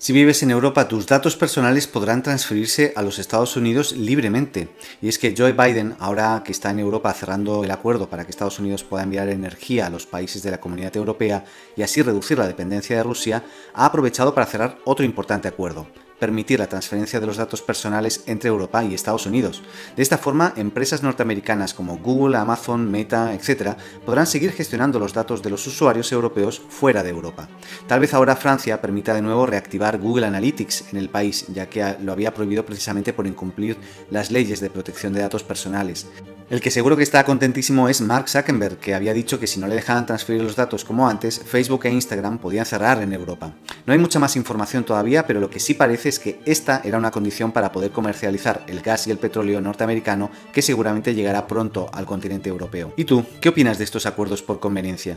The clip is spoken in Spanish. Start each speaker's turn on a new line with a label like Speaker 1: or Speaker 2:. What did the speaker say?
Speaker 1: Si vives en Europa, tus datos personales podrán transferirse a los Estados Unidos libremente. Y es que Joe Biden, ahora que está en Europa cerrando el acuerdo para que Estados Unidos pueda enviar energía a los países de la Comunidad Europea y así reducir la dependencia de Rusia, ha aprovechado para cerrar otro importante acuerdo permitir la transferencia de los datos personales entre Europa y Estados Unidos. De esta forma, empresas norteamericanas como Google, Amazon, Meta, etc., podrán seguir gestionando los datos de los usuarios europeos fuera de Europa. Tal vez ahora Francia permita de nuevo reactivar Google Analytics en el país, ya que lo había prohibido precisamente por incumplir las leyes de protección de datos personales. El que seguro que está contentísimo es Mark Zuckerberg, que había dicho que si no le dejaban transferir los datos como antes, Facebook e Instagram podían cerrar en Europa. No hay mucha más información todavía, pero lo que sí parece es que esta era una condición para poder comercializar el gas y el petróleo norteamericano que seguramente llegará pronto al continente europeo. ¿Y tú, qué opinas de estos acuerdos por conveniencia?